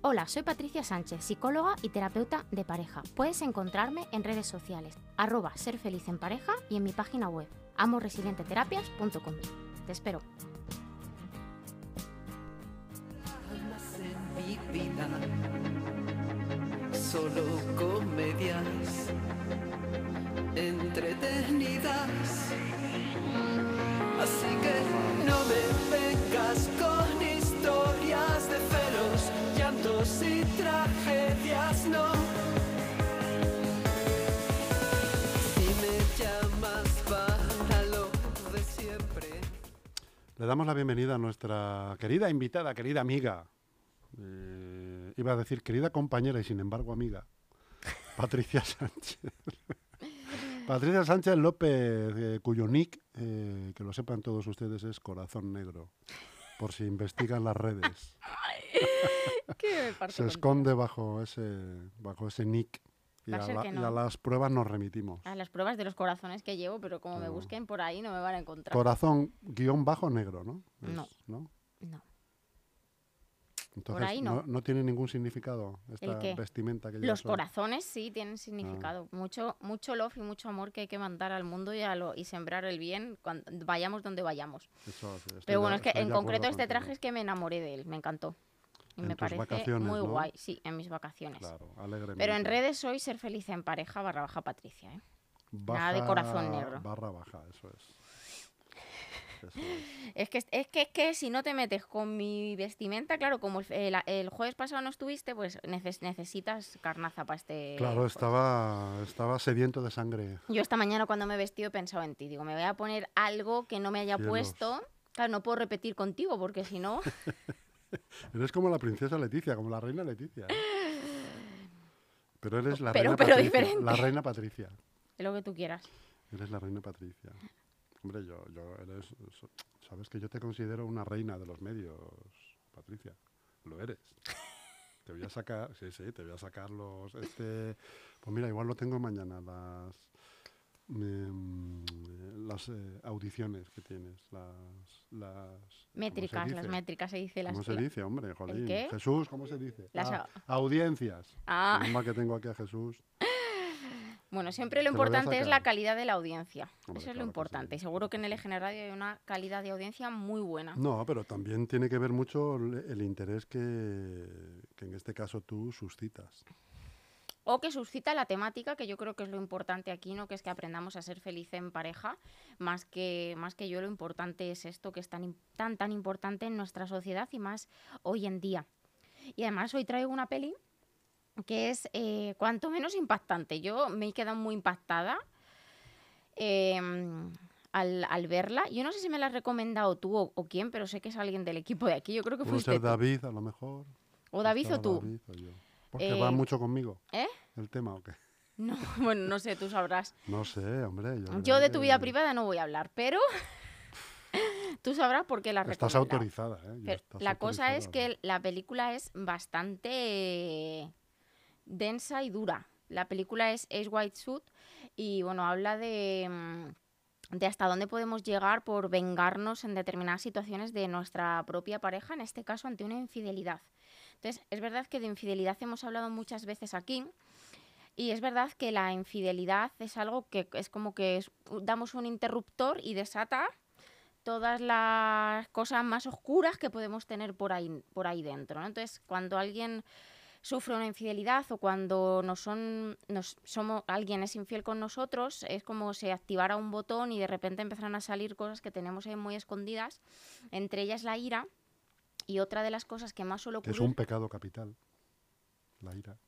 Hola, soy Patricia Sánchez, psicóloga y terapeuta de pareja. Puedes encontrarme en redes sociales, arroba ser feliz en pareja y en mi página web, amoresilienteterapias.com. Te espero. solo comedias entretenidas. Así que no me con historias de celos, llantos y tragedias, no. Si me llamas para lo de siempre. Le damos la bienvenida a nuestra querida invitada, querida amiga. eh, iba a decir querida compañera y sin embargo amiga. Patricia Sánchez. Patricia Sánchez López, eh, cuyo nick, eh, que lo sepan todos ustedes, es Corazón Negro. Por si investigan las redes. Se esconde bajo ese, bajo ese nick. Y a la- y las pruebas nos remitimos. A las pruebas de los corazones que llevo, pero como me busquen por ahí no me van a encontrar. Corazón guion bajo negro, ¿no? Es- No. ¿no? no. Entonces, ahí no. no tiene ningún significado esta vestimenta que Los corazones sí tienen Ah. significado. Mucho, mucho love y mucho amor que hay que mandar al mundo y, a lo, y sembrar el bien cuando vayamos donde vayamos. Eso sí, estoy Pero bueno, es que en concreto este traje es que me enamoré de él, me encantó. Y En me parece vacaciones, muy ¿no? guay, sí, en mis vacaciones. Claro, alegremente. Pero en redes soy ser feliz en pareja barra baja Patricia, ¿eh? nada de corazón negro. Barra baja, eso es. Es. Que, es que es que si no te metes con mi vestimenta, claro, como el, el- el jueves pasado no estuviste, pues neces- necesitas carnaza para este... Claro, estaba, estaba sediento de sangre. Yo esta mañana cuando me he vestido he pensado en ti. Digo, me voy a poner algo que no me haya Cielos. puesto. Claro, no puedo repetir contigo porque si no... Eres como la princesa Leticia, como la reina Leticia. Pero eres la Pero- reina pero Patricia. diferente. La reina Patricia. es lo que tú quieras. Eres la reina Patricia. Hombre, yo, yo eres, sabes que yo te considero una reina de los medios, Patricia. Lo eres. Te voy a sacar, sí, sí, te voy a sacar los, este, pues mira, igual lo tengo mañana, las, em, las eh, audiciones que tienes, las, las ¿cómo se Métricas, las métricas se dice las... ¿Cómo se dice, hombre? Jolín. qué? Jesús, ¿cómo se dice? Las Ah, au- audiencias. Ah. Que tengo aquí a Jesús. Bueno, siempre lo importante es la calidad de la audiencia. Hombre, Eso es claro lo importante. sí, Y seguro que en el Eje Radio hay una calidad de audiencia muy buena. No, pero también tiene que ver mucho el, el interés que, que en este caso tú suscitas. O que suscita la temática, que yo creo que es lo importante aquí, ¿no? Que es que aprendamos a ser felices en pareja. Más que, más que yo, lo importante es esto que es tan, tan, tan importante en nuestra sociedad y más hoy en día. Y además hoy traigo una peli que es eh, cuanto menos impactante. Yo me he quedado muy impactada em, al, al verla. Yo no sé si me la has recomendado tú o, o quién, pero sé que es alguien del equipo de aquí. Yo creo que Puede fuiste ser tú. David, a lo mejor. O David o tú. David o yo. Porque Eh, va mucho conmigo ¿Eh? el tema o qué. No, bueno, no sé, tú sabrás. No sé, hombre. Yo, de tu vida que privada no voy a hablar, pero tú sabrás por qué la Estás autorizada, ¿eh? Ya Pero estás la cosa es que la película es bastante densa y dura. La película es Ace White Suit y bueno, habla de, mm, de hasta dónde podemos llegar por vengarnos en determinadas situaciones de nuestra propia pareja, en este caso ante una infidelidad. Entonces, es verdad que de infidelidad hemos hablado muchas veces aquí. Y es verdad que la infidelidad es algo que es como que es- damos un interruptor y desata todas las cosas más oscuras que podemos tener por ahí, por ahí dentro. Entonces, cuando alguien sufre una infidelidad o cuando nos son, nos, somos, alguien es infiel con nosotros, es como si activara un botón y de repente empezaran a salir cosas que tenemos ahí muy escondidas. Entre ellas la ira. Y otra de las cosas que más suele ocurrir... es un pecado capital. La ira.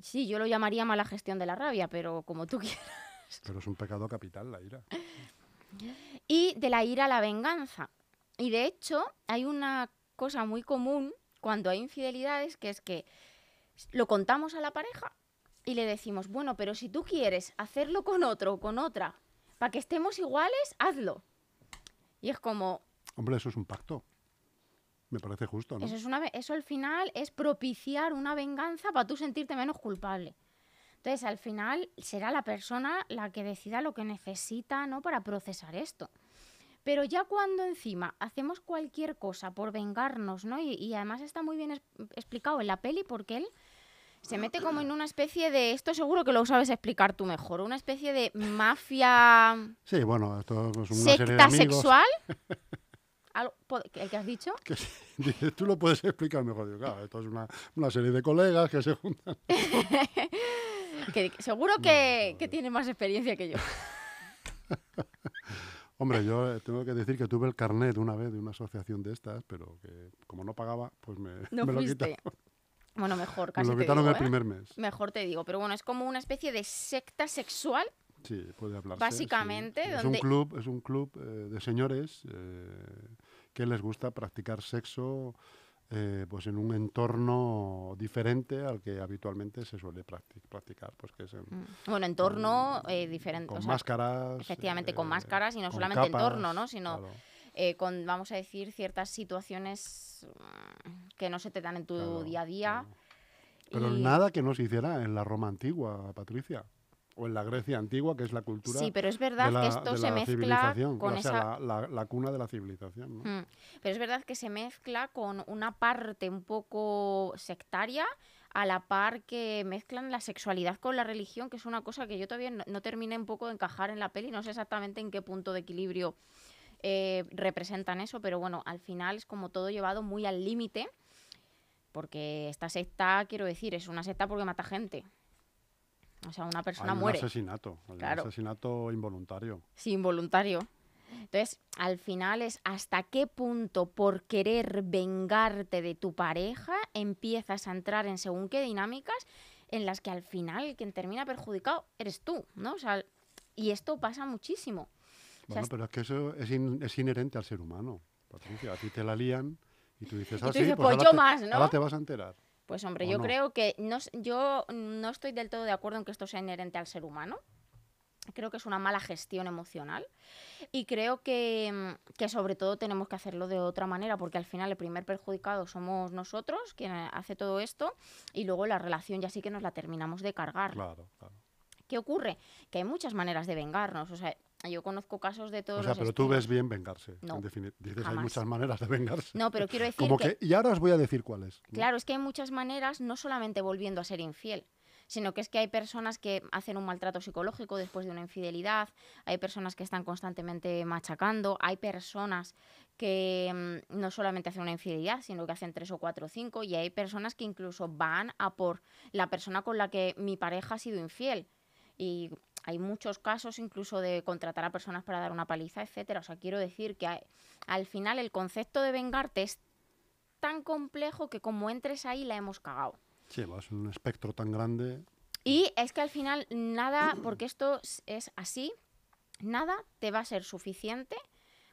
Sí, yo lo llamaría mala gestión de la rabia, pero como tú quieras. Pero es un pecado capital, la ira. y de la ira a la venganza. Y de hecho, hay una cosa muy común cuando hay infidelidades, que es que lo contamos a la pareja y le decimos, bueno, pero si tú quieres hacerlo con otro o con otra, para que estemos iguales, hazlo. Y es como, Hombre, eso es un pacto. Me parece justo, ¿no? eso, es una, eso al final es propiciar una venganza para tú sentirte menos culpable. Entonces, al final será la persona la que decida lo que necesita, ¿no? Para procesar esto. Pero ya cuando encima hacemos cualquier cosa por vengarnos, ¿no? Y, y además está muy bien es- explicado en la peli porque él se mete como en una especie de, esto seguro que lo sabes explicar tú mejor, una especie de mafia Sí, bueno, esto es una serie de secta amigos. sexual. Algo- po- ¿El que has dicho? Que tú lo puedes explicar mejor. Claro, esto es una, una serie de colegas que se juntan. Que, que seguro que, que tiene más experiencia que yo. Hombre, yo eh, tengo que decir que tuve el carnet una vez de una asociación de estas, pero que como no pagaba, pues me, No me lo fuiste. quitaron, Bueno, mejor, me casi lo te quitaron digo, el ¿eh? primer mes. Mejor te digo, pero bueno, es como una especie de secta sexual. Sí, puede hablarse. Básicamente, sí. Es un club, es un club eh, de señores eh, que les gusta practicar sexo eh, pues en un entorno diferente al que habitualmente se suele practi- practicar, pues que es en- Mm. Bueno, entorno eh, diferente. con o sea, máscaras. efectivamente, con máscaras y no solamente capas, entorno, ¿no? Sino claro. Eh, con, vamos a decir, ciertas situaciones mm, que no se te dan en tu Claro, día a día. claro. Pero y- nada que no se hiciera en la Roma antigua, Patricia. O en la Grecia antigua, que es la cultura Sí, pero es verdad la, que esto se la mezcla con o sea, esa... la, la- la cuna de la civilización. ¿no? Mm, Pero es verdad que se mezcla con una parte un poco sectaria a la par que mezclan la sexualidad con la religión, que es una cosa que yo todavía no, no terminé un poco de encajar en la peli, no sé exactamente en qué punto de equilibrio eh, representan eso, pero bueno, al final es como todo llevado muy al límite, porque esta secta, quiero decir, es una secta porque mata gente. O sea, una persona Hay muere. un asesinato, hay Claro. un asesinato involuntario. Sí, involuntario. Entonces, al final es hasta qué punto por querer vengarte de tu pareja empiezas a entrar en según qué dinámicas en las que al final quien termina perjudicado eres tú, ¿no? O sea, y esto pasa muchísimo. O sea, Bueno, pero es que eso es, in- es inherente al ser humano. Patricia, a ti te la lían y tú dices, ah, tú sí, dices, pues, pues ahora yo te- más, ¿no? Ahora te vas a enterar. Pues hombre, ¿O yo no? creo que no, yo no estoy del todo de acuerdo en que esto sea inherente al ser humano. Creo que es una mala gestión emocional y creo que, que sobre todo tenemos que hacerlo de otra manera porque al final el primer perjudicado somos nosotros, quien hace todo esto, y luego la relación ya sí que nos la terminamos de cargar. Claro, claro. ¿Qué ocurre? Que hay muchas maneras de vengarnos. O sea, yo conozco casos de todos O sea, los pero tú ves bien vengarse. No, en Dices, hay jamás. muchas maneras de vengarse. No, pero quiero decir Como que que, y ahora os voy a decir cuáles. Claro, es que hay muchas maneras, no solamente volviendo a ser infiel, sino que es que hay personas que hacen un maltrato psicológico después de una infidelidad, hay personas que están constantemente machacando, hay personas que mm, no solamente hacen una infidelidad, sino que hacen tres o cuatro o cinco, y hay personas que incluso van a por la persona con la que mi pareja ha sido infiel. Y hay muchos casos incluso de contratar a personas para dar una paliza, etcétera. O sea, quiero decir que hay- al final el concepto de vengarte es tan complejo que como entres ahí la hemos cagado. Sí, va, es un espectro tan grande. Y es que al final nada, porque esto es- así, nada te va a ser suficiente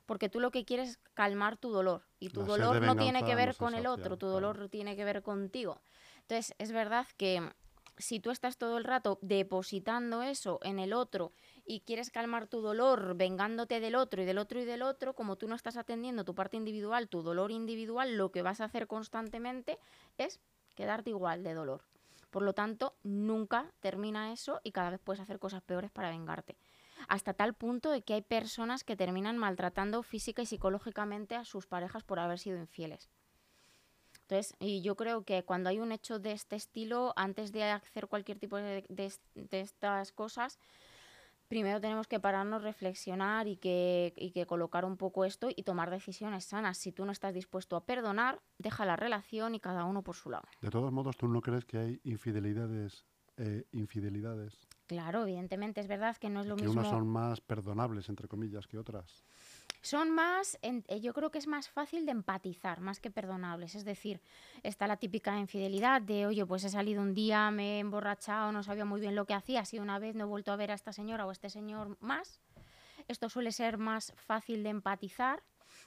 porque tú lo que quieres es calmar tu dolor y tu La dolor no tiene que ver con el otro, tu claro. dolor tiene que ver contigo. Entonces, es verdad que si tú estás todo el rato depositando eso en el otro y quieres calmar tu dolor vengándote del otro y del otro y del otro, como tú no estás atendiendo tu parte individual, tu dolor individual, lo que vas a hacer constantemente es quedarte igual de dolor. Por lo tanto, nunca termina eso y cada vez puedes hacer cosas peores para vengarte. Hasta tal punto de que hay personas que terminan maltratando física y psicológicamente a sus parejas por haber sido infieles. Entonces, y yo creo que cuando hay un hecho de este estilo, antes de hacer cualquier tipo de, de es- de estas cosas, primero tenemos que pararnos, reflexionar y que, y que colocar un poco esto y tomar decisiones sanas. Si tú no estás dispuesto a perdonar, deja la relación y cada uno por su lado. De todos modos, ¿tú no crees que hay infidelidades, eh, infidelidades? Claro, evidentemente es verdad que no es lo que mismo. unas son más perdonables, entre comillas, que otras. Son más, en- eh, yo creo que es más fácil de empatizar, más que perdonables. Es decir, está la típica infidelidad de, oye, pues he salido un día, me he emborrachado, no sabía muy bien lo que hacía, así una vez no he vuelto a ver a esta señora o a este señor más. Esto suele ser más fácil de empatizar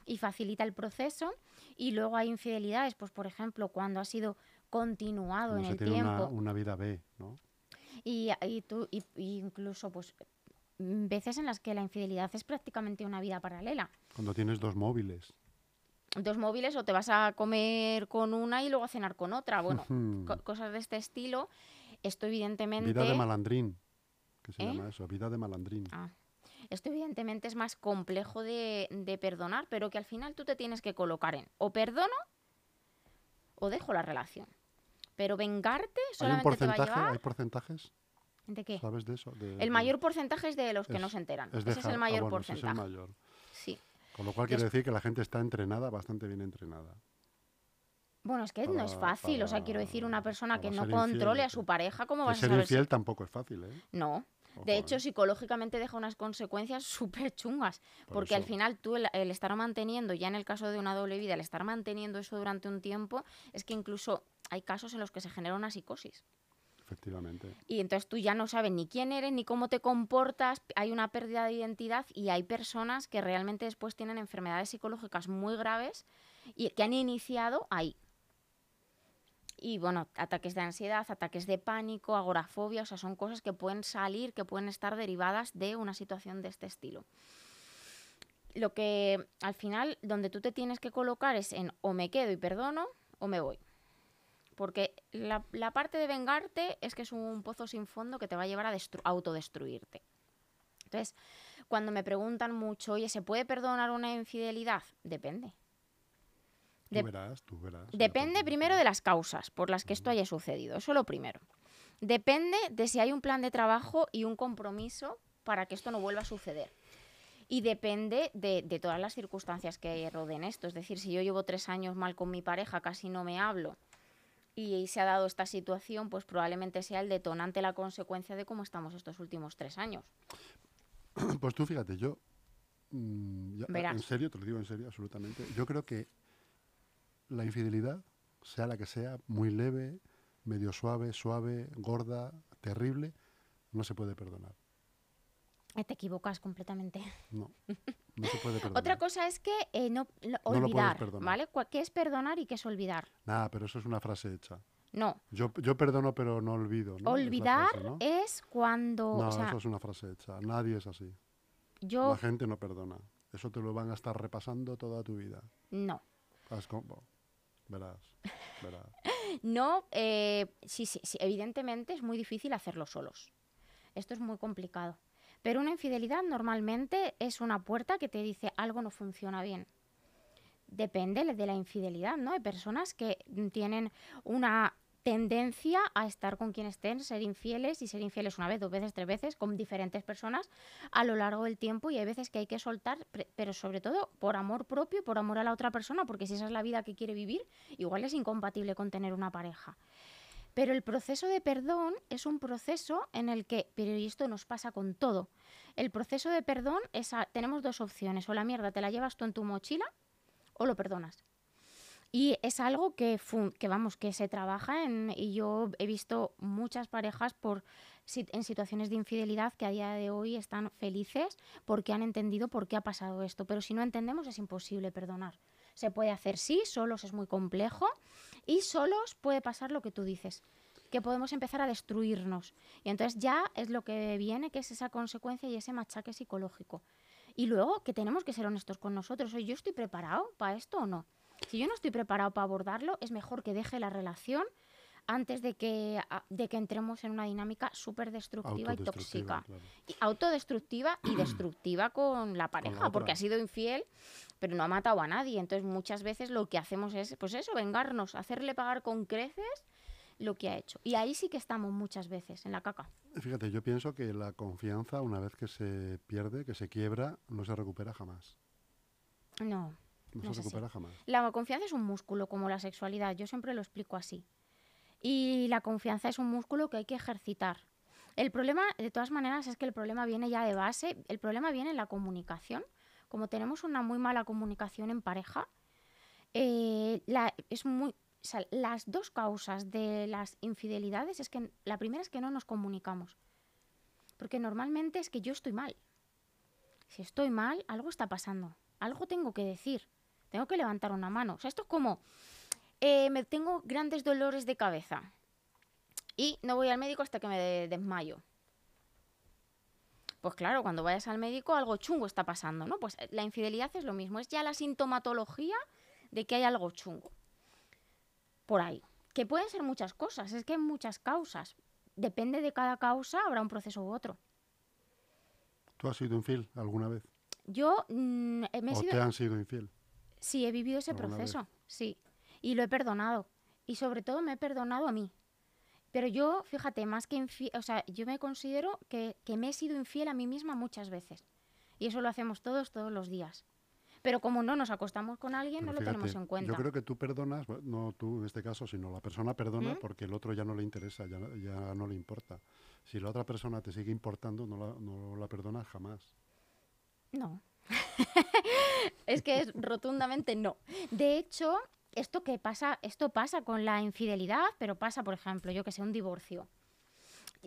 y facilita el proceso. Y luego hay infidelidades, pues por ejemplo, cuando ha sido continuado en se el tiene tiempo. una, una vida B, ¿no? Y, y tú, y- y incluso, pues, veces en las que la infidelidad es prácticamente una vida paralela. Cuando tienes dos móviles. Dos móviles o te vas a comer con una y luego a cenar con otra. Bueno, co- cosas de este estilo. Esto evidentemente... Vida de malandrín. ¿Qué se ¿Eh? llama eso? Vida de malandrín. Ah, esto evidentemente es más complejo de, de perdonar, pero que al final tú te tienes que colocar en o perdono o dejo la relación. Pero vengarte ¿Hay un solamente te va a porcentaje? llevar... ¿Hay porcentajes? ¿De qué? ¿Sabes de eso? De- El mayor porcentaje es de los que es- no se enteran. es ese es el ah, mayor bueno, ese es el porcentaje. mayor. Sí. Con lo cual quiere decir que la gente está entrenada, bastante bien entrenada. Bueno, es que no es Para- fácil. O sea, quiero decir, una persona que no ser infiel, controle a su pareja, ¿cómo vas a ser si- infiel tampoco es fácil, ¿eh? No. Ojo, De ¿eh? hecho, psicológicamente deja unas consecuencias súper chungas. Por Porque al final tú, el, el estar manteniendo, ya en el caso de una doble vida, el estar manteniendo eso durante un tiempo, es que incluso hay casos en los que se genera una psicosis. Efectivamente. Y entonces tú ya no sabes ni quién eres, ni cómo te comportas, hay una pérdida de identidad y hay personas que realmente después tienen enfermedades psicológicas muy graves y que han iniciado ahí. Y bueno, ataques de ansiedad, ataques de pánico, agorafobia, o sea, son cosas que pueden salir, que pueden estar derivadas de una situación de este estilo. Lo que al final, donde tú te tienes que colocar es en o me quedo y perdono o me voy. Porque la, la parte de vengarte es que es un pozo sin fondo que te va a llevar a destru- autodestruirte. Entonces, cuando me preguntan mucho, oye, ¿se puede perdonar una infidelidad? Depende. Tú De- verás, tú verás. Depende primero de las causas por las que esto haya sucedido. Eso lo primero. Depende de si hay un plan de trabajo y un compromiso para que esto no vuelva a suceder. Y depende de, de todas las circunstancias que rodeen esto. Es decir, si yo llevo tres años mal con mi pareja, casi no me hablo, y se ha dado esta situación, pues probablemente sea el detonante, la consecuencia de cómo estamos estos últimos tres años. Pues tú fíjate, yo. mm, ya- Verás. en serio, te lo digo en serio, absolutamente. Yo creo que la infidelidad, sea la que sea, muy leve, medio suave, suave, gorda, terrible, no se puede perdonar. Eh, Te equivocas completamente. No. No se puede perdonar. Otra cosa es que eh, no, no- No lo puedes olvidar, perdonar. ¿vale? ¿Qué es perdonar y qué es olvidar? Nada, pero eso es una frase hecha. No, Yo, yo perdono, pero no olvido. ¿no? Es olvidar frase, ¿no? es cuando, No, o sea, eso es una frase hecha. Nadie es así. yo La gente no perdona. Eso te lo van a estar repasando toda tu vida. no. Verás, verás. No, eh, sí, sí, sí, evidentemente es muy difícil hacerlo solos. Esto es muy complicado. Pero una infidelidad normalmente es una puerta que te dice algo no funciona bien. Depende de la infidelidad, ¿no? Hay personas que tienen una tendencia a estar con quien estén, ser infieles y ser infieles una vez, dos veces, tres veces, con diferentes personas a lo largo del tiempo y hay veces que hay que soltar, pero sobre todo por amor propio por amor a la otra persona, porque si esa es la vida que quiere vivir, igual es incompatible con tener una pareja. Pero el proceso de perdón es un proceso en el que, pero esto nos pasa con todo, el proceso de perdón es, tenemos dos opciones, o la mierda te la llevas tú en tu mochila o lo perdonas. Y es algo que, que vamos, que se trabaja en, y yo he visto muchas parejas por, en situaciones de infidelidad que a día de hoy están felices porque han entendido por qué ha pasado esto. Pero si no entendemos es imposible perdonar. Se puede hacer sí, solos es muy complejo y solos puede pasar lo que tú dices, que podemos empezar a destruirnos. Y entonces ya es lo que viene, que es esa consecuencia y ese machaque psicológico. Y luego que tenemos que ser honestos con nosotros. Oye, ¿yo estoy preparado para esto o no? Si yo no estoy preparado para abordarlo, es mejor que deje la relación antes de que, de que entremos en una dinámica súper destructiva y tóxica. claro. Y autodestructiva y destructiva con la pareja, porque ha sido infiel, pero no ha matado a nadie. Entonces muchas veces lo que hacemos es, pues eso, vengarnos, hacerle pagar con creces lo que ha hecho. Y ahí sí que estamos muchas veces, en la caca. Fíjate, yo pienso que la confianza, una vez que se pierde, que se quiebra, no se recupera jamás. No. No, se así. recupera jamás. La confianza es un músculo, como la sexualidad. Yo siempre lo explico así. Y la confianza es un músculo que hay que ejercitar. El problema, de todas maneras, es que el problema viene ya de base. El problema viene en la comunicación. Como tenemos una muy mala comunicación en pareja, eh, la- es muy, las dos causas de las infidelidades es que la primera es que no nos comunicamos. Porque normalmente es que yo estoy mal. Si estoy mal, algo está pasando. Algo tengo que decir. Tengo que levantar una mano. O sea, esto es como, eh, me tengo grandes dolores de cabeza. Y no voy al médico hasta que me de- desmayo. Pues claro, cuando vayas al médico algo chungo está pasando, ¿no? Pues eh, la infidelidad es lo mismo, es ya la sintomatología de que hay algo chungo. Por ahí. Que pueden ser muchas cosas, es que hay muchas causas. Depende de cada causa, habrá un proceso u otro. ¿Tú has sido infiel alguna vez? Yo mm, eh, me he ¿O sido- te han sido infiel? Sí, he vivido ese proceso, sí. Y lo he perdonado. Y sobre todo me he perdonado a mí. Pero yo, fíjate, más que infiel, o sea, yo me considero que, que me he sido infiel a mí misma muchas veces. Y eso lo hacemos todos, todos los días. Pero como no nos acostamos con alguien, Pero no lo tenemos fíjate, en cuenta. Yo creo que tú perdonas, no tú en este caso, sino la persona perdona ¿Mm? porque el otro ya no le interesa, ya, ya no le importa. Si la otra persona te sigue importando, no la, no la perdonas jamás. No. es que es rotundamente no. De hecho, esto que pasa, esto pasa con la infidelidad, pero pasa, por ejemplo, yo que sé, un divorcio.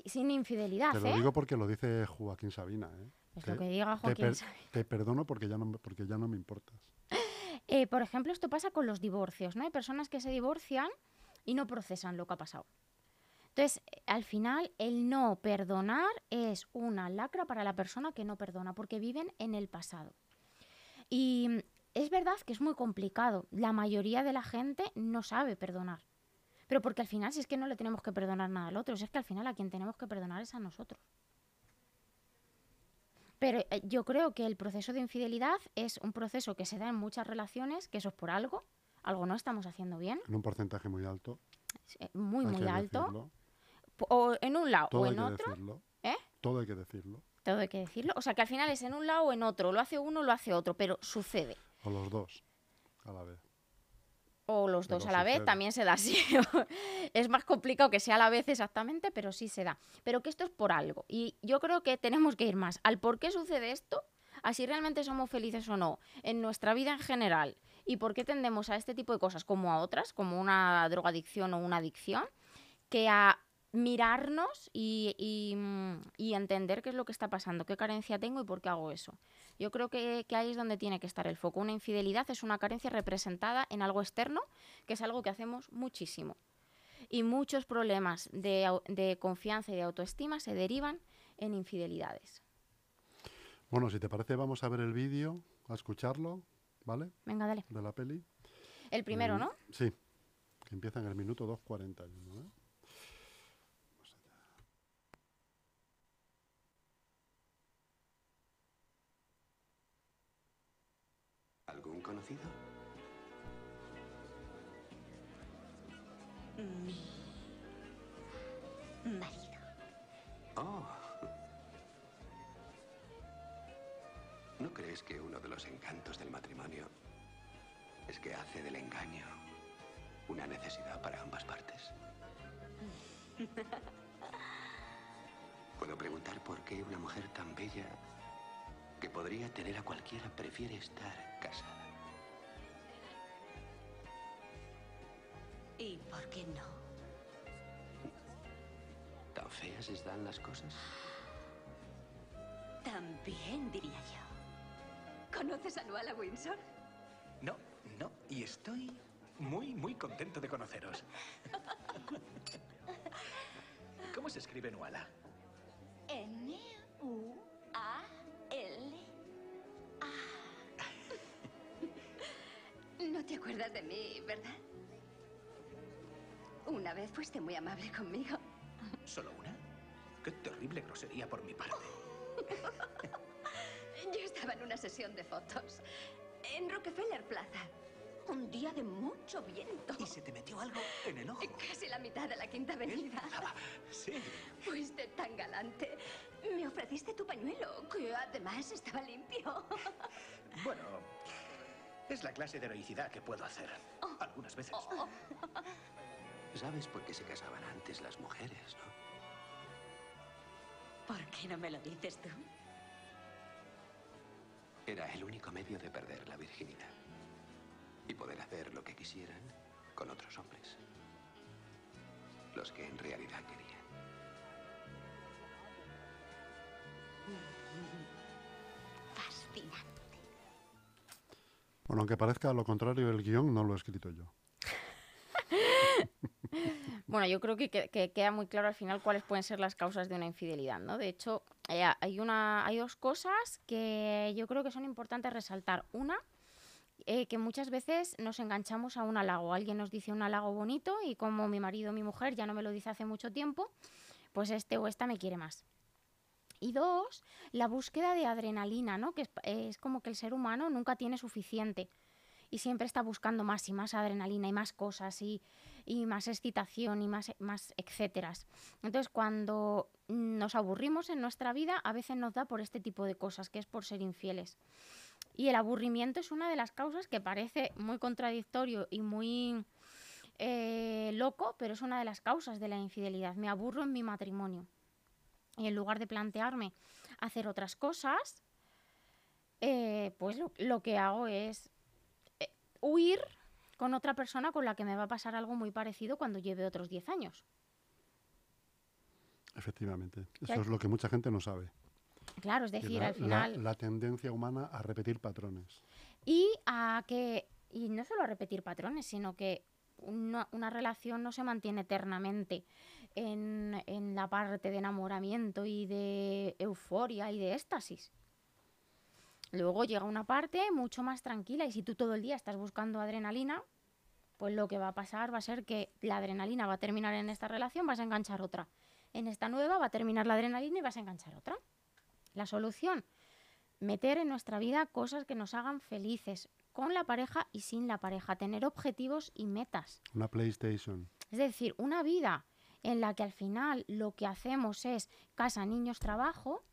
Sin infidelidad, Te ¿eh? lo digo porque lo dice Joaquín Sabina. ¿eh? Es Te- lo que diga te, Joaquín per- Sabina. te perdono porque ya, no, me- porque ya no me importas. Eh, por ejemplo, esto pasa con los divorcios, ¿no? Hay personas que se divorcian y no procesan lo que ha pasado. Entonces, eh, al final, el no perdonar es una lacra para la persona que no perdona, porque viven en el pasado. Y es verdad que es muy complicado. La mayoría de la gente no sabe perdonar. Pero porque al final, si es que no le tenemos que perdonar nada al otro, si es que al final a quien tenemos que perdonar es a nosotros. Pero eh, yo creo que el proceso de infidelidad es un proceso que se da en muchas relaciones, que eso es por algo, algo no estamos haciendo bien, En un porcentaje muy alto. eh, muy, hay muy alto, decirlo. o en un lado Todo o hay en que otro, decirlo. ¿eh? Todo hay que decirlo. todo hay que decirlo. O sea, que al final es en un lado o en otro, lo hace uno, lo hace otro, pero sucede. O los dos a la vez. O los Pero dos a la vez también se da así. es más complicado que sea a la vez exactamente, pero sí se da. Pero que esto es por algo. Y yo creo que tenemos que ir más al por qué sucede esto, a si realmente somos felices o no en nuestra vida en general y por qué tendemos a este tipo de cosas como a otras, como una drogadicción o una adicción, que a mirarnos y, y, mm, y entender qué es lo que está pasando, qué carencia tengo y por qué hago eso. Yo creo que, que ahí es donde tiene que estar el foco. Una infidelidad es una carencia representada en algo externo, que es algo que hacemos muchísimo. Y muchos problemas de, confianza y de autoestima se derivan en infidelidades. Bueno, si te parece, vamos a ver el vídeo, a escucharlo, ¿vale? Venga, dale. De la peli. El primero, ¿no? Sí, que empieza en el minuto 2.41. ¿eh? Conocido? Mi marido. Oh. ¿No crees que uno de los encantos del matrimonio es que hace del engaño una necesidad para ambas partes? Puedo preguntar por qué una mujer tan bella que podría tener a cualquiera prefiere estar ¿Tan feas están las cosas? También diría yo. ¿Conoces a Nuala Windsor? No, no, y estoy muy, muy contento de conoceros. ¿Cómo se escribe Nuala? N-U-A-L-A. No te acuerdas de mí, ¿verdad? Una vez fuiste muy amable conmigo. ¿Solo una? Qué terrible grosería por mi parte. Yo estaba en una sesión de fotos en Rockefeller Plaza. Un día de mucho viento. ¿Y se te metió algo en el ojo? Casi la mitad de la Quinta Avenida. Ah, sí. Fuiste tan galante. Me ofreciste tu pañuelo, que además estaba limpio. Bueno, es la clase de heroicidad que puedo hacer. Algunas veces. ¿Sabes por qué se casaban antes las mujeres, no? ¿Por qué no me lo dices tú? Era el único medio de perder la virginidad y poder hacer lo que quisieran con otros hombres. Los que en realidad querían. Fascinante. Bueno, aunque parezca lo contrario, el guion no lo he escrito yo. Bueno, yo creo que, que- que queda muy claro al final cuáles pueden ser las causas de una infidelidad, ¿no? De hecho, eh, hay, una, hay dos cosas que yo creo que son importantes resaltar. Una, eh, que muchas veces nos enganchamos a un halago. Alguien nos dice un halago bonito y como mi marido o mi mujer ya no me lo dice hace mucho tiempo, pues este o esta me quiere más. Y dos, la búsqueda de adrenalina, ¿no? Que es como que el ser humano nunca tiene suficiente y siempre está buscando más y más adrenalina y más cosas y, y más excitación y más, más etcéteras. Entonces, cuando nos aburrimos en nuestra vida, a veces nos da por este tipo de cosas, que es por ser infieles. Y el aburrimiento es una de las causas que parece muy contradictorio y muy eh, loco, pero es una de las causas de la infidelidad. Me aburro en mi matrimonio. Y en lugar de plantearme hacer otras cosas, eh, pues lo, que hago es huir con otra persona con la que me va a pasar algo muy parecido cuando lleve otros 10 años. Efectivamente. Eso es lo que mucha gente no sabe. Claro, es decir, la, al final... la- la tendencia humana a repetir patrones. Y a que, y no solo a repetir patrones, sino que una, una relación no se mantiene eternamente en, en la parte de enamoramiento y de euforia y de éxtasis. Luego llega una parte mucho más tranquila y si tú todo el día estás buscando adrenalina, pues lo que va a pasar va a ser que la adrenalina va a terminar en esta relación, vas a enganchar otra. En esta nueva va a terminar la adrenalina y vas a enganchar otra. La solución, meter en nuestra vida cosas que nos hagan felices, con la pareja y sin la pareja, tener objetivos y metas. Una PlayStation. Es decir, una vida en la que al final lo que hacemos es casa, niños, trabajo,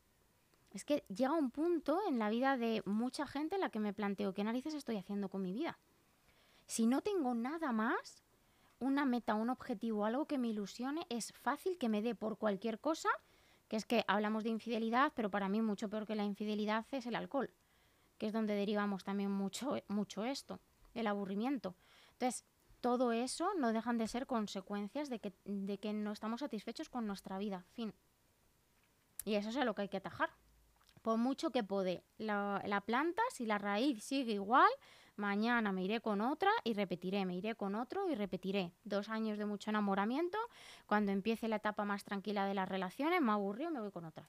es que llega un punto en la vida de mucha gente en la que me planteo qué narices estoy haciendo con mi vida. Si no tengo nada más, una meta, un objetivo, algo que me ilusione, es fácil que me dé por cualquier cosa, que es que hablamos de infidelidad, pero para mí mucho peor que la infidelidad es el alcohol, que es donde derivamos también mucho, mucho esto, el aburrimiento. Entonces, todo eso no dejan de ser consecuencias de que, de que no estamos satisfechos con nuestra vida. Fin. Y eso es a lo que hay que atajar. Por mucho que la, la planta, si la raíz sigue igual, mañana me iré con otra y repetiré, me iré con otro y repetiré. Dos años de mucho enamoramiento, cuando empiece la etapa más tranquila de las relaciones, me aburrió, me voy con otra.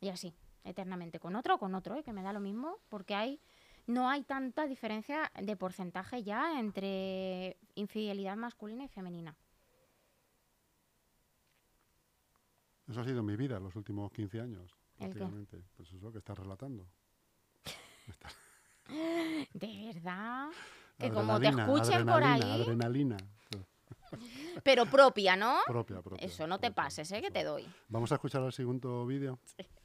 Y así, eternamente, con otro o con otro, ¿eh? que me da lo mismo, porque hay no hay tanta diferencia de porcentaje ya entre infidelidad masculina y femenina. Eso ha sido mi vida los últimos 15 años. Prácticamente. Pues eso que estás relatando. De verdad. Que como te escuchen por ahí, Adrenalina. pero propia, ¿no? Propia, propia. Eso, no te pases, ¿eh? Que te doy. Vamos a escuchar el segundo vídeo. Quiero.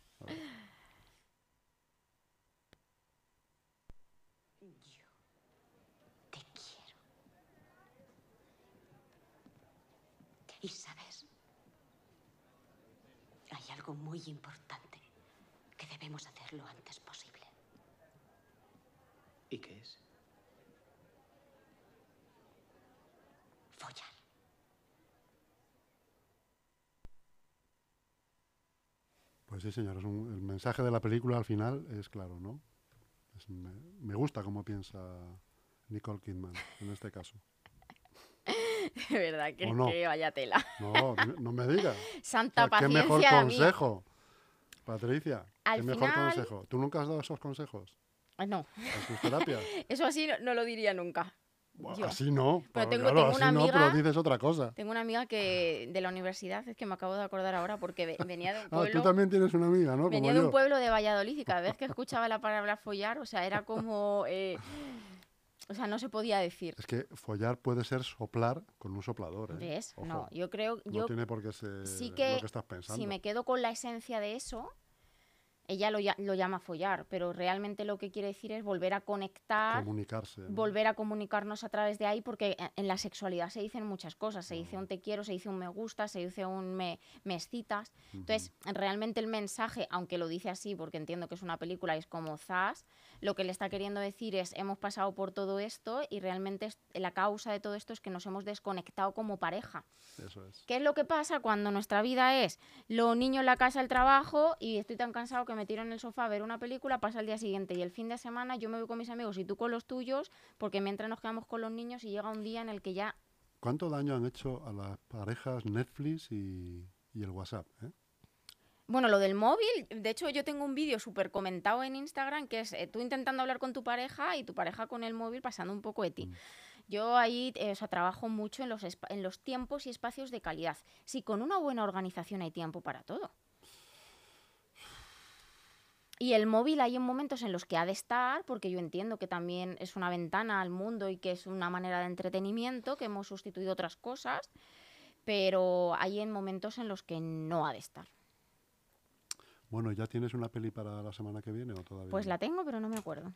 Y sabes, hay algo muy importante debemos hacer lo antes posible. ¿Y qué es? Follar. Pues sí, señor. es un- el mensaje de la película al final es claro, ¿no? Es- me, me gusta cómo piensa Nicole Kidman en este caso. De verdad que, ¿O no? que vaya tela. No, no me digas. O Santa sea, qué mejor consejo. Patricia, Al qué mejor final- consejo. ¿Tú nunca has dado esos consejos Ah, No, en tus terapias? eso así no, no lo diría nunca. Yo. Así no. Pero tengo- claro, tengo así una no, pero amiga- dices otra cosa. Tengo una amiga que de la universidad, es que me acabo de acordar ahora porque ve- venía de un Ah, tú pueblo. también tienes una amiga, ¿no? Venía Como de un pueblo de Valladolid y cada vez que escuchaba la palabra follar, o sea, era como... eh, o sea, no se podía decir. Es que follar puede ser soplar con un soplador, ¿eh? ¿Ves? Ojo, No, yo creo... no Yo tiene por qué ser sí que, lo que estás pensando. si me quedo con la esencia de eso, ella lo, lo llama follar, pero realmente lo que quiere decir es volver a conectar, Comunicarse. ¿no? volver a comunicarnos a través de ahí, porque en- en la sexualidad se dicen muchas cosas. Se dice un te quiero, se dice un me gusta, se dice un me, me excitas. Entonces, realmente el mensaje, aunque lo dice así, porque entiendo que es una película y es como zas, lo que le está queriendo decir es hemos pasado por todo esto y realmente es- la causa de todo esto es que nos hemos desconectado como pareja. Eso es. ¿Qué es lo que pasa cuando nuestra vida es los niños en la casa, el trabajo y estoy tan cansado que me tiro en el sofá a ver una película, pasa el día siguiente y el fin de semana yo me voy con mis amigos y tú con los tuyos porque mientras nos quedamos con los niños y llega un día en el que ya ¿Cuánto daño han hecho a las parejas Netflix y, y el WhatsApp? eh? Bueno, lo del móvil, de hecho yo tengo un vídeo súper comentado en Instagram que es eh, tú intentando hablar con tu pareja y tu pareja con el móvil pasando un poco de ti. Mm. Yo ahí eh, o sea, trabajo mucho en los, en los tiempos y espacios de calidad. Si con una buena organización hay tiempo para todo. Y el móvil hay en momentos en los que ha de estar, porque yo entiendo que también es una ventana al mundo y que es una manera de entretenimiento, que hemos sustituido otras cosas, pero hay en momentos en los que no ha de estar. Bueno, ¿ya tienes una peli para la semana que viene o todavía? Pues no? la tengo, pero no me acuerdo.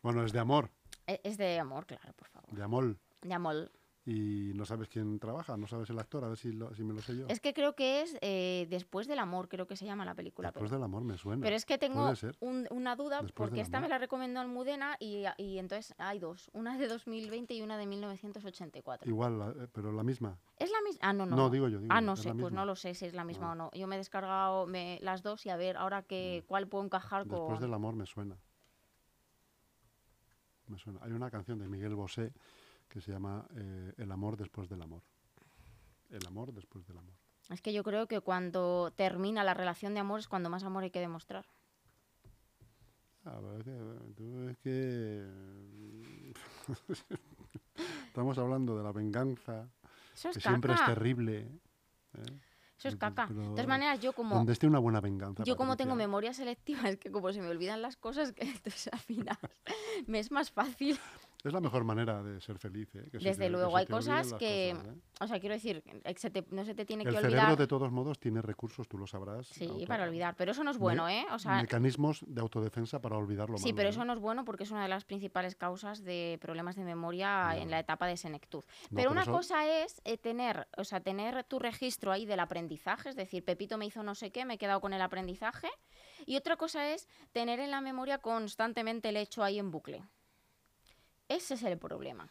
Bueno, es de amor, E- Es de amor, claro, por favor. de amor. De amor. Y no sabes quién trabaja, no sabes el actor, a ver si, lo- si me lo sé yo. Es que creo que es eh, Después del amor, creo que se llama la película. Después pero, del amor me suena. pero es que tengo un- una duda Después porque esta me la recomendó Almudena y, y entonces hay dos. Una de 2020 y una de 1984. Igual, la- eh, pero la misma. ¿Es la misma? Ah, no, no. No, digo yo, digo ah, no sé, pues no lo sé si es la misma Ah. o no. Yo me he descargado me- las dos y a ver ahora que, cuál puedo encajar Después con... del amor me suena. Me suena. Hay una canción de Miguel Bosé que se llama eh, El amor después del amor. El amor después del amor. Es que yo creo que cuando termina la relación de amor es cuando más amor hay que demostrar. Ah, pero es que, tú es que estamos hablando de la venganza, Eso es que siempre es caca. terrible. ¿eh? Eso es Pero- caca. De pero todas maneras, yo como... Donde esté una buena venganza. Yo como tengo memoria selectiva, es que como se me olvidan las cosas, que entonces al final me es más fácil. Es la mejor manera de ser feliz. ¿eh? Que Desde luego, hay cosas que- cosas, ¿eh? O sea, quiero decir, eh, se te- no se te tiene El que cerebro, olvidar. de todos modos, tiene recursos, tú lo sabrás. Sí, auto- para olvidar. Pero eso no es bueno, ¿eh? O sea, mecanismos de autodefensa para olvidar lo sí, malo, pero ¿eh? eso no es bueno porque es una de las principales causas de problemas de memoria en la etapa de senectud. No, pero una eso- cosa es tener, o sea, tener tu registro ahí del aprendizaje, es decir, Pepito me hizo no sé qué, me he quedado con el aprendizaje. Y otra cosa es tener en la memoria constantemente el hecho ahí en bucle. Ese es el problema.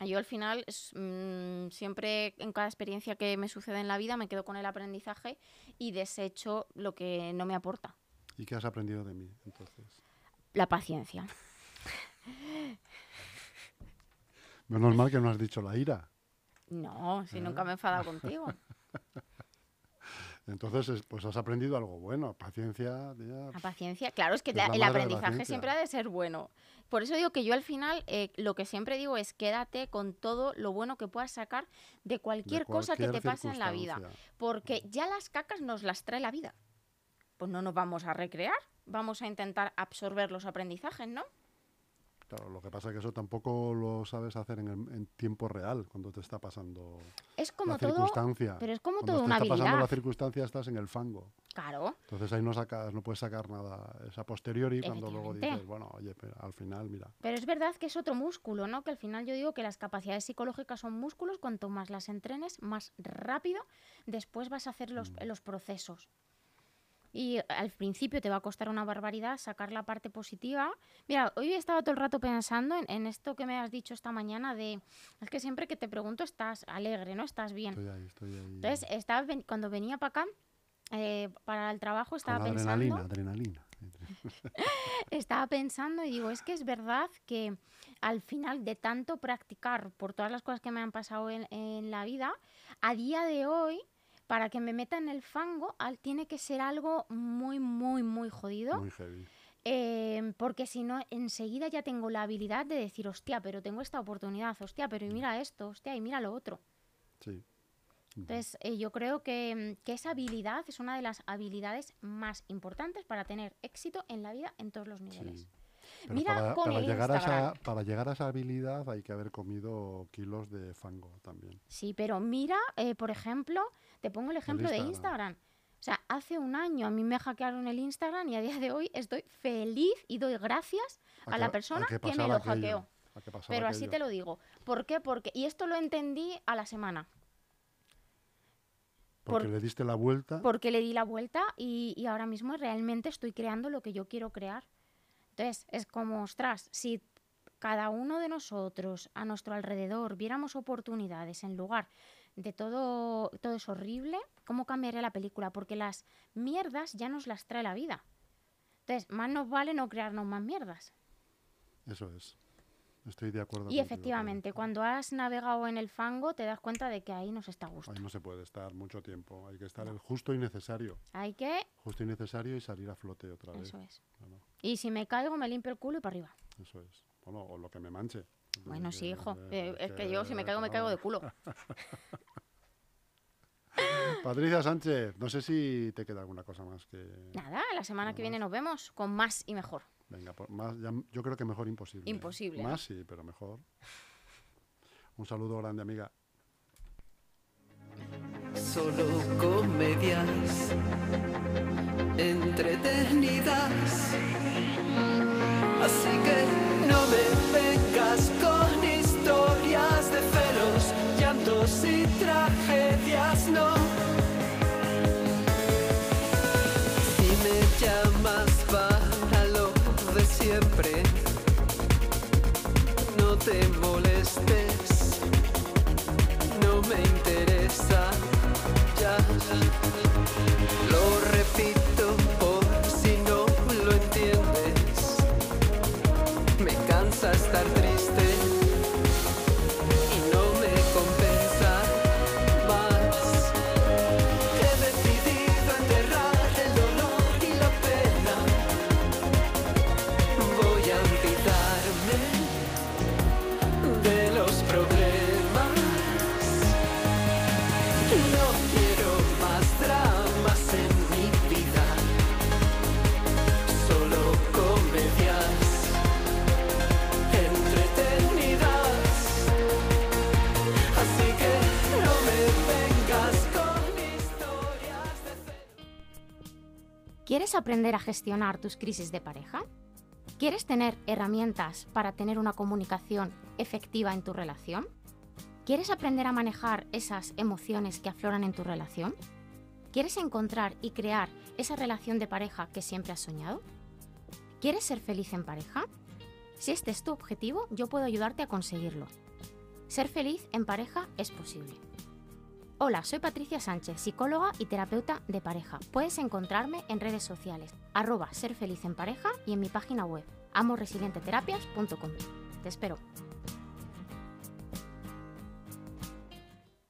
Yo al final mm, siempre en cada experiencia que me sucede en la vida me quedo con el aprendizaje y desecho lo que no me aporta. ¿Y qué has aprendido de mí, entonces? La paciencia. Menos mal que no has dicho la ira. No, si nunca me he enfadado contigo. Entonces, es- pues has aprendido algo bueno. Paciencia, tía, La paciencia, claro, es que Es la- la el aprendizaje siempre ha de ser bueno. Por eso digo que yo al final eh, lo que siempre digo es quédate con todo lo bueno que puedas sacar de de cualquier, cosa que te cualquier pase en la vida. Porque ya las cacas nos las trae la vida. Pues no nos vamos a recrear, vamos a intentar absorber los aprendizajes, ¿no? Claro, lo que pasa es que eso tampoco lo sabes hacer en, el- en tiempo real, cuando te está pasando Es como la todo, circunstancia. pero es como Cuando todo te una está pasando la circunstancia, estás en el fango. Claro, Entonces ahí no sacas, no puedes sacar nada. Es a posteriori cuando luego dices, bueno, oye, pero al final, mira. pero es verdad que es otro músculo, ¿no? Que al final yo digo que las capacidades psicológicas son músculos, cuanto más las entrenes, más rápido después vas a hacer los, Mm. los procesos. Y al principio te va a costar una barbaridad sacar la parte positiva. Mira, hoy he estado todo el rato pensando en, en esto que me has dicho esta mañana de... Es que siempre que te pregunto estás alegre, ¿no? Estás bien. Estoy ahí, estoy ahí. Entonces, estaba, cuando venía para acá, eh, para el trabajo, estaba con pensando... adrenalina, adrenalina. Estaba pensando y digo, es que es verdad que al final de tanto practicar por todas las cosas que me han pasado en, en la vida, a día de hoy, para que me meta en el fango, al- tiene que ser algo muy, muy, muy jodido. Muy heavy. eh, porque si no, enseguida ya tengo la habilidad de decir, hostia, pero tengo esta oportunidad, hostia, pero y mira esto, hostia, y mira lo otro. Sí. Entonces, eh, yo creo que, mm, que esa habilidad es una de las habilidades más importantes para tener éxito en la vida en todos los niveles. Sí. Mira para, con para el llegar a esa, Instagram. para llegar a esa habilidad hay que haber comido kilos de fango también. Sí, pero mira, eh, por ejemplo, te pongo el ejemplo de Instagram. Instagram. O sea, hace un año a mí me hackearon el Instagram y a día de hoy estoy feliz y doy gracias a, la que- persona que, me lo hackeó. Pero así te lo digo. ¿Por qué? Porque, y esto lo entendí a la semana. Porque por- le diste la vuelta. Porque le di la vuelta y, y ahora mismo realmente estoy creando lo que yo quiero crear. Entonces, es como, ostras, si cada uno de nosotros a nuestro alrededor viéramos oportunidades en lugar de todo, todo es horrible, ¿cómo cambiaría la película? Porque las mierdas ya nos las trae la vida. Entonces, más nos vale no crearnos más mierdas. Eso es. Estoy de acuerdo. Y efectivamente, cuando has navegado en el fango, te das cuenta de que ahí no se está a gusto. Ahí no se puede estar mucho tiempo. Hay que estar el justo y necesario. Hay que. Justo y necesario y salir a flote otra vez. Eso es. Y si me caigo, me limpio el culo y para arriba. eso es. Bueno, o lo que me manche. Bueno, sí, hijo. que- eh, es que yo, si me caigo, me caigo de culo. Patricia Sánchez, no sé si te queda alguna cosa más que. Nada, la semana que viene nos vemos con más y mejor. Venga, por- más, ya- yo creo que mejor imposible. ¿eh? Imposible. Más sí, pero mejor. Un saludo grande, amiga. Solo comedias entretenidas. Así que no me ¿Quieres aprender a gestionar tus crisis de pareja? ¿Quieres tener herramientas para tener una comunicación efectiva en tu relación? ¿Quieres aprender a manejar esas emociones que afloran en tu relación? ¿Quieres encontrar y crear esa relación de pareja que siempre has soñado? ¿Quieres ser feliz en pareja? Si este es tu objetivo, yo puedo ayudarte a conseguirlo. Ser feliz en pareja es posible. Hola, soy Patricia Sánchez, psicóloga y terapeuta de pareja. Puedes encontrarme en redes sociales, arroba ser feliz en pareja y en mi página web, amoresilienteterapias.com. Te espero.